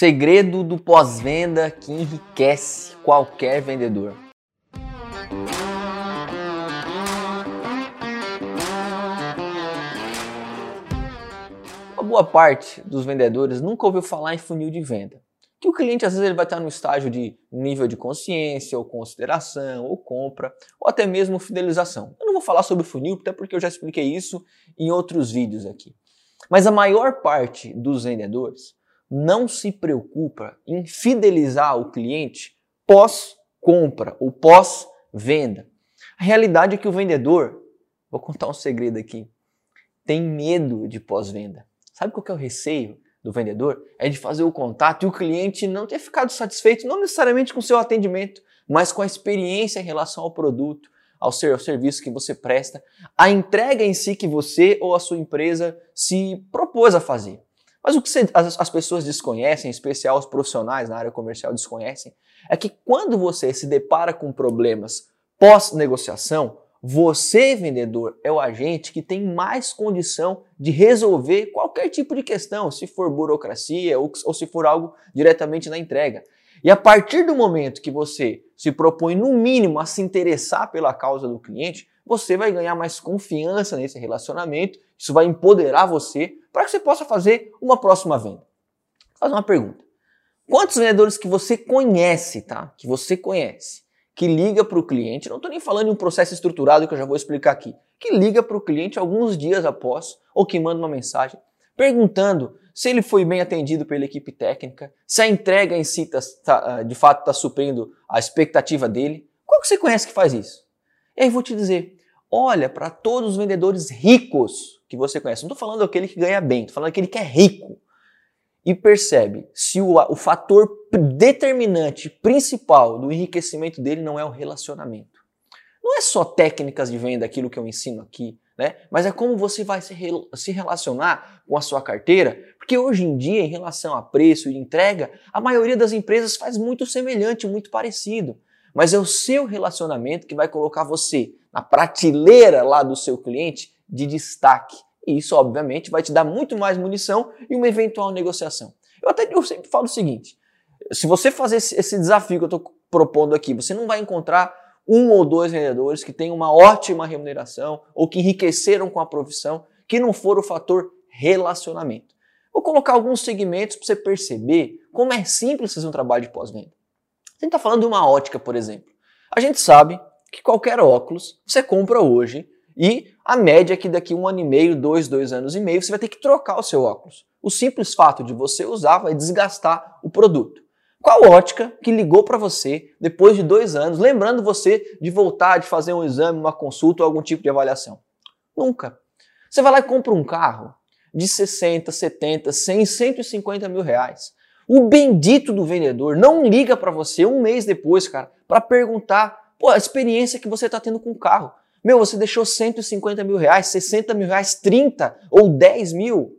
segredo do pós-venda que enriquece qualquer vendedor. Uma boa parte dos vendedores nunca ouviu falar em funil de venda. Que o cliente às vezes ele vai estar no estágio de nível de consciência, ou consideração, ou compra, ou até mesmo fidelização. Eu não vou falar sobre funil, até porque eu já expliquei isso em outros vídeos aqui. Mas a maior parte dos vendedores não se preocupa em fidelizar o cliente pós-compra ou pós-venda. A realidade é que o vendedor, vou contar um segredo aqui, tem medo de pós-venda. Sabe qual que é o receio do vendedor? É de fazer o contato e o cliente não ter ficado satisfeito, não necessariamente com o seu atendimento, mas com a experiência em relação ao produto, ao, ao serviço que você presta, a entrega em si que você ou a sua empresa se propôs a fazer. Mas o que as, as pessoas desconhecem, em especial os profissionais na área comercial desconhecem, é que quando você se depara com problemas pós-negociação, você, vendedor, é o agente que tem mais condição de resolver qualquer tipo de questão, se for burocracia ou, ou, se for algo diretamente na entrega. E a partir do momento que você se propõe, no mínimo, a se interessar pela causa do cliente, você vai ganhar mais confiança nesse relacionamento, isso vai empoderar você para que você possa fazer uma próxima venda. Fazer uma pergunta. Quantos vendedores que você conhece, tá? Que você conhece, que liga para o cliente, não estou nem falando de um processo estruturado que eu já vou explicar aqui, que liga para o cliente alguns dias após ou que manda uma mensagem perguntando se ele foi bem atendido pela equipe técnica, se a entrega em si tá, tá, de fato está suprindo a expectativa dele. Qual que você conhece que faz isso? E aí vou te dizer, olha para todos os vendedores ricos que você conhece. Não estou falando aquele que ganha bem, estou falando aquele que é rico. E percebe se o, o fator determinante principal do enriquecimento dele não é o relacionamento. Não é só técnicas de venda, aquilo que eu ensino aqui, né? Mas é como você vai se, re se relacionar com a sua carteira, porque hoje em dia, em relação a preço e entrega, a maioria das empresas faz muito semelhante, muito parecido. Mas é o seu relacionamento que vai colocar você na prateleira lá do seu cliente de destaque. E isso, obviamente, vai te dar muito mais munição e uma eventual negociação. Eu até eu sempre falo o seguinte: se você fazer esse desafio que eu estou propondo aqui, você não vai encontrar um ou dois vendedores que têm uma ótima remuneração ou que enriqueceram com a profissão, que não for o fator relacionamento. Vou colocar alguns segmentos para você perceber como é simples fazer um trabalho de pós-venda. A gente está falando de uma ótica, por exemplo. A gente sabe que qualquer óculos você compra hoje e a média é que daqui um ano e meio, dois, dois anos e meio, você vai ter que trocar o seu óculos. O simples fato de você usar vai desgastar o produto. Qual ótica que ligou para você depois de dois anos, lembrando você de voltar, de fazer um exame, uma consulta ou algum tipo de avaliação? Nunca. Você vai lá e compra um carro de 60, 70, 100, 150 mil reais. O bendito do vendedor não liga para você um mês depois, cara, para perguntar pô, a experiência que você está tendo com o carro. Meu, você deixou 150 mil reais, 60 mil reais, 30 ou 10 mil.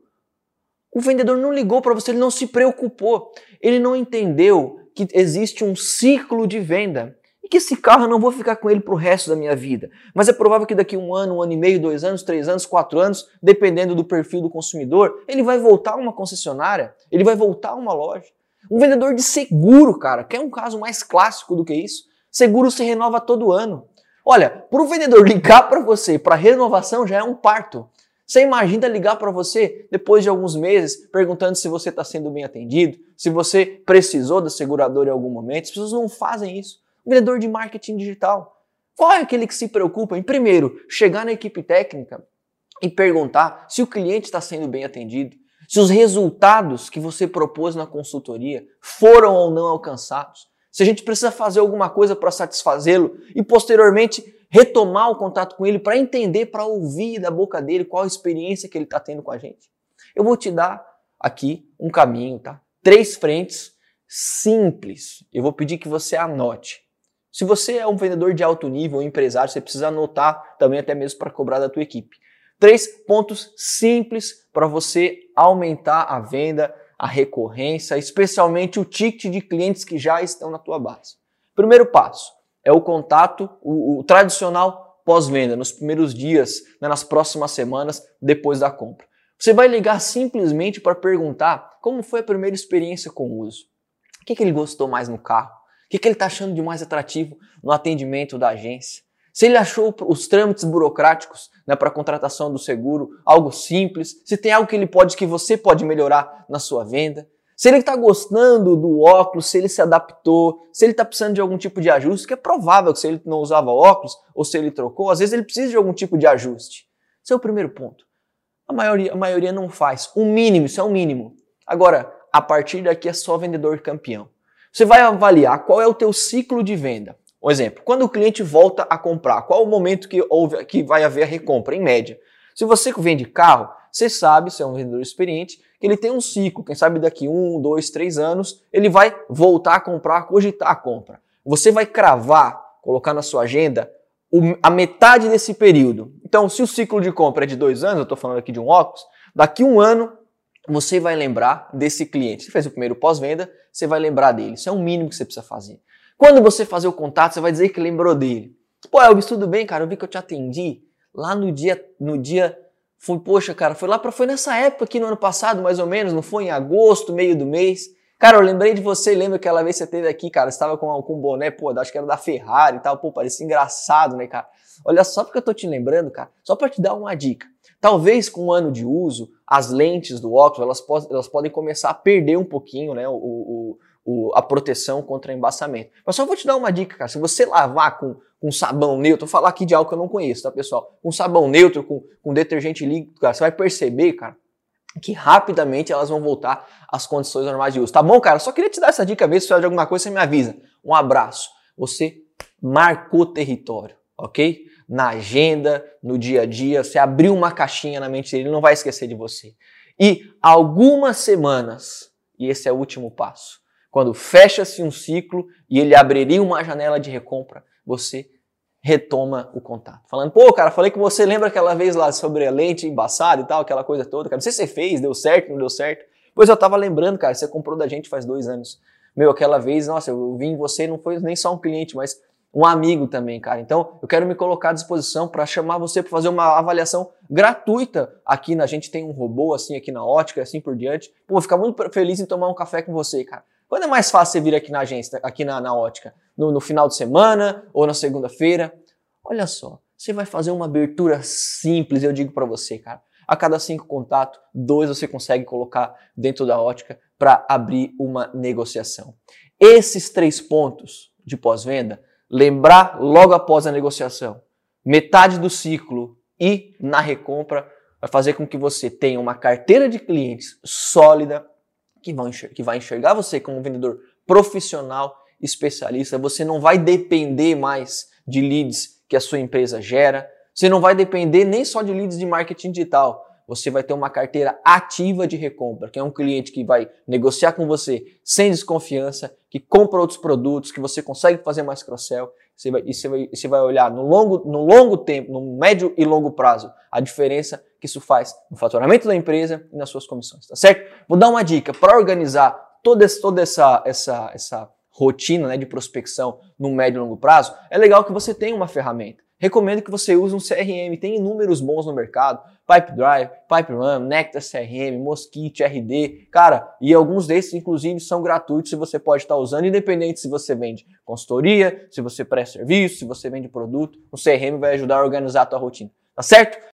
O vendedor não ligou para você, ele não se preocupou. Ele não entendeu que existe um ciclo de venda que esse carro eu não vou ficar com ele para o resto da minha vida. Mas é provável que daqui um ano, um ano e meio, dois anos, três anos, quatro anos, dependendo do perfil do consumidor, ele vai voltar a uma concessionária, ele vai voltar a uma loja. Um vendedor de seguro, cara, quer um caso mais clássico do que isso? Seguro se renova todo ano. Olha, para o vendedor ligar para você para renovação já é um parto. Você imagina ligar para você depois de alguns meses perguntando se você está sendo bem atendido, se você precisou da seguradora em algum momento. As pessoas não fazem isso vendedor de marketing digital. Qual é aquele que se preocupa em, primeiro, chegar na equipe técnica e perguntar se o cliente está sendo bem atendido, se os resultados que você propôs na consultoria foram ou não alcançados, se a gente precisa fazer alguma coisa para satisfazê-lo e posteriormente retomar o contato com ele para entender, para ouvir da boca dele qual a experiência que ele está tendo com a gente. Eu vou te dar aqui um caminho, tá? Três frentes simples. Eu vou pedir que você anote. Se você é um vendedor de alto nível, um empresário, você precisa anotar também até mesmo para cobrar da tua equipe. Três pontos simples para você aumentar a venda, a recorrência, especialmente o ticket de clientes que já estão na tua base. Primeiro passo é o contato, o, o tradicional pós-venda, nos primeiros dias, né, nas próximas semanas depois da compra. Você vai ligar simplesmente para perguntar como foi a primeira experiência com o uso. O que, que ele gostou mais no carro? Que, que ele está achando de mais atrativo no atendimento da agência? Se ele achou os trâmites burocráticos né, para a contratação do seguro algo simples, se tem algo que ele pode que você pode melhorar na sua venda, se ele está gostando do óculos, se ele se adaptou, se ele está precisando de algum tipo de ajuste, que é provável que se ele não usava óculos ou se ele trocou, às vezes ele precisa de algum tipo de ajuste. Esse é o primeiro ponto. A maioria, a maioria não faz. O mínimo, isso é o mínimo. Agora, a partir daqui é só vendedor campeão. Você vai avaliar qual é o teu ciclo de venda. Um exemplo, quando o cliente volta a comprar, qual o momento que, houve, que vai haver a recompra, em média? Se você vende carro, você sabe, se é um vendedor experiente, que ele tem um ciclo, quem sabe daqui um, dois, três anos, ele vai voltar a comprar, cogitar a compra. Você vai cravar, colocar na sua agenda a metade desse período. Então, se o ciclo de compra é de dois anos, eu estou falando aqui de um óculos, daqui um ano você vai lembrar desse cliente. Você fez o primeiro pós-venda, você vai lembrar dele. Isso é o mínimo que você precisa fazer. Quando você fazer o contato, você vai dizer que lembrou dele. Pô, Elvis, tudo bem, cara? Eu vi que eu te atendi lá no dia, no dia foi, poxa, cara, foi lá para foi nessa época aqui no ano passado, mais ou menos, não foi em agosto, meio do mês. Cara, eu lembrei de você, lembra aquela vez que você teve aqui, cara, estava com, com um boné, pô, acho que era da Ferrari e tal, pô, parecia engraçado, né, cara? Olha só porque eu tô te lembrando, cara, só para te dar uma dica. Talvez com um ano de uso, as lentes do óculos, elas, po elas podem começar a perder um pouquinho, né, o, o, o, a proteção contra embaçamento. Mas só vou te dar uma dica, cara, se você lavar com com sabão neutro, vou falar aqui de algo que eu não conheço, tá, pessoal? Com sabão neutro, com, com detergente líquido, cara, você vai perceber, cara, que rapidamente elas vão voltar às condições normais de uso. Tá bom, cara? Só queria te dar essa dica mesmo, se precisar de alguma coisa, você me avisa. Um abraço. Você marcou território, ok? Na agenda, no dia a dia, você abriu uma caixinha na mente dele, ele não vai esquecer de você. E algumas semanas, e esse é o último passo, quando fecha-se um ciclo e ele abriria uma janela de recompra, você retoma o contato. Falando, pô, cara, falei que você lembra aquela vez lá sobre a lente embaçada e tal, aquela coisa toda, cara. Não sei se você fez, deu certo, não deu certo. Pois eu tava lembrando, cara, você comprou da gente faz dois anos. Meu, aquela vez, nossa, eu vi em você, não foi nem só um cliente, mas um amigo também, cara. Então, eu quero me colocar à disposição para chamar você para fazer uma avaliação gratuita aqui na gente tem um robô assim aqui na ótica, assim por diante. Pô, vou ficar muito feliz em tomar um café com você, cara. Quando é mais fácil você vir aqui na agência, aqui na, na ótica? No, no final de semana ou na segunda-feira? Olha só, você vai fazer uma abertura simples, eu digo para você, cara. A cada cinco contatos, dois você consegue colocar dentro da ótica para abrir uma negociação. Esses três pontos de pós-venda, lembrar logo após a negociação, metade do ciclo e na recompra, vai fazer com que você tenha uma carteira de clientes sólida, que, vão que vai enxergar você como vendedor profissional, especialista. Você não vai depender mais de leads que a sua empresa gera. Você não vai depender nem só de leads de marketing digital. Você vai ter uma carteira ativa de recompra, que é um cliente que vai negociar com você sem desconfiança, que compra outros produtos, que você consegue fazer mais cross-sell. Você vai, e você vai, você vai olhar no longo, no longo tempo, no médio e longo prazo, a diferença que isso faz no faturamento da empresa e nas suas comissões, tá certo? Vou dar uma dica para organizar toda, essa, toda essa, essa, essa rotina né, de prospecção no médio e longo prazo. É legal que você tenha uma ferramenta. Recomendo que você use um CRM, tem inúmeros bons no mercado, PipeDrive, PipeRun, Nectar CRM, Mosquito, RD, cara, e alguns desses inclusive são gratuitos e você pode estar usando, independente se você vende consultoria, se você presta serviço, se você vende produto, o CRM vai ajudar a organizar a tua rotina, tá certo?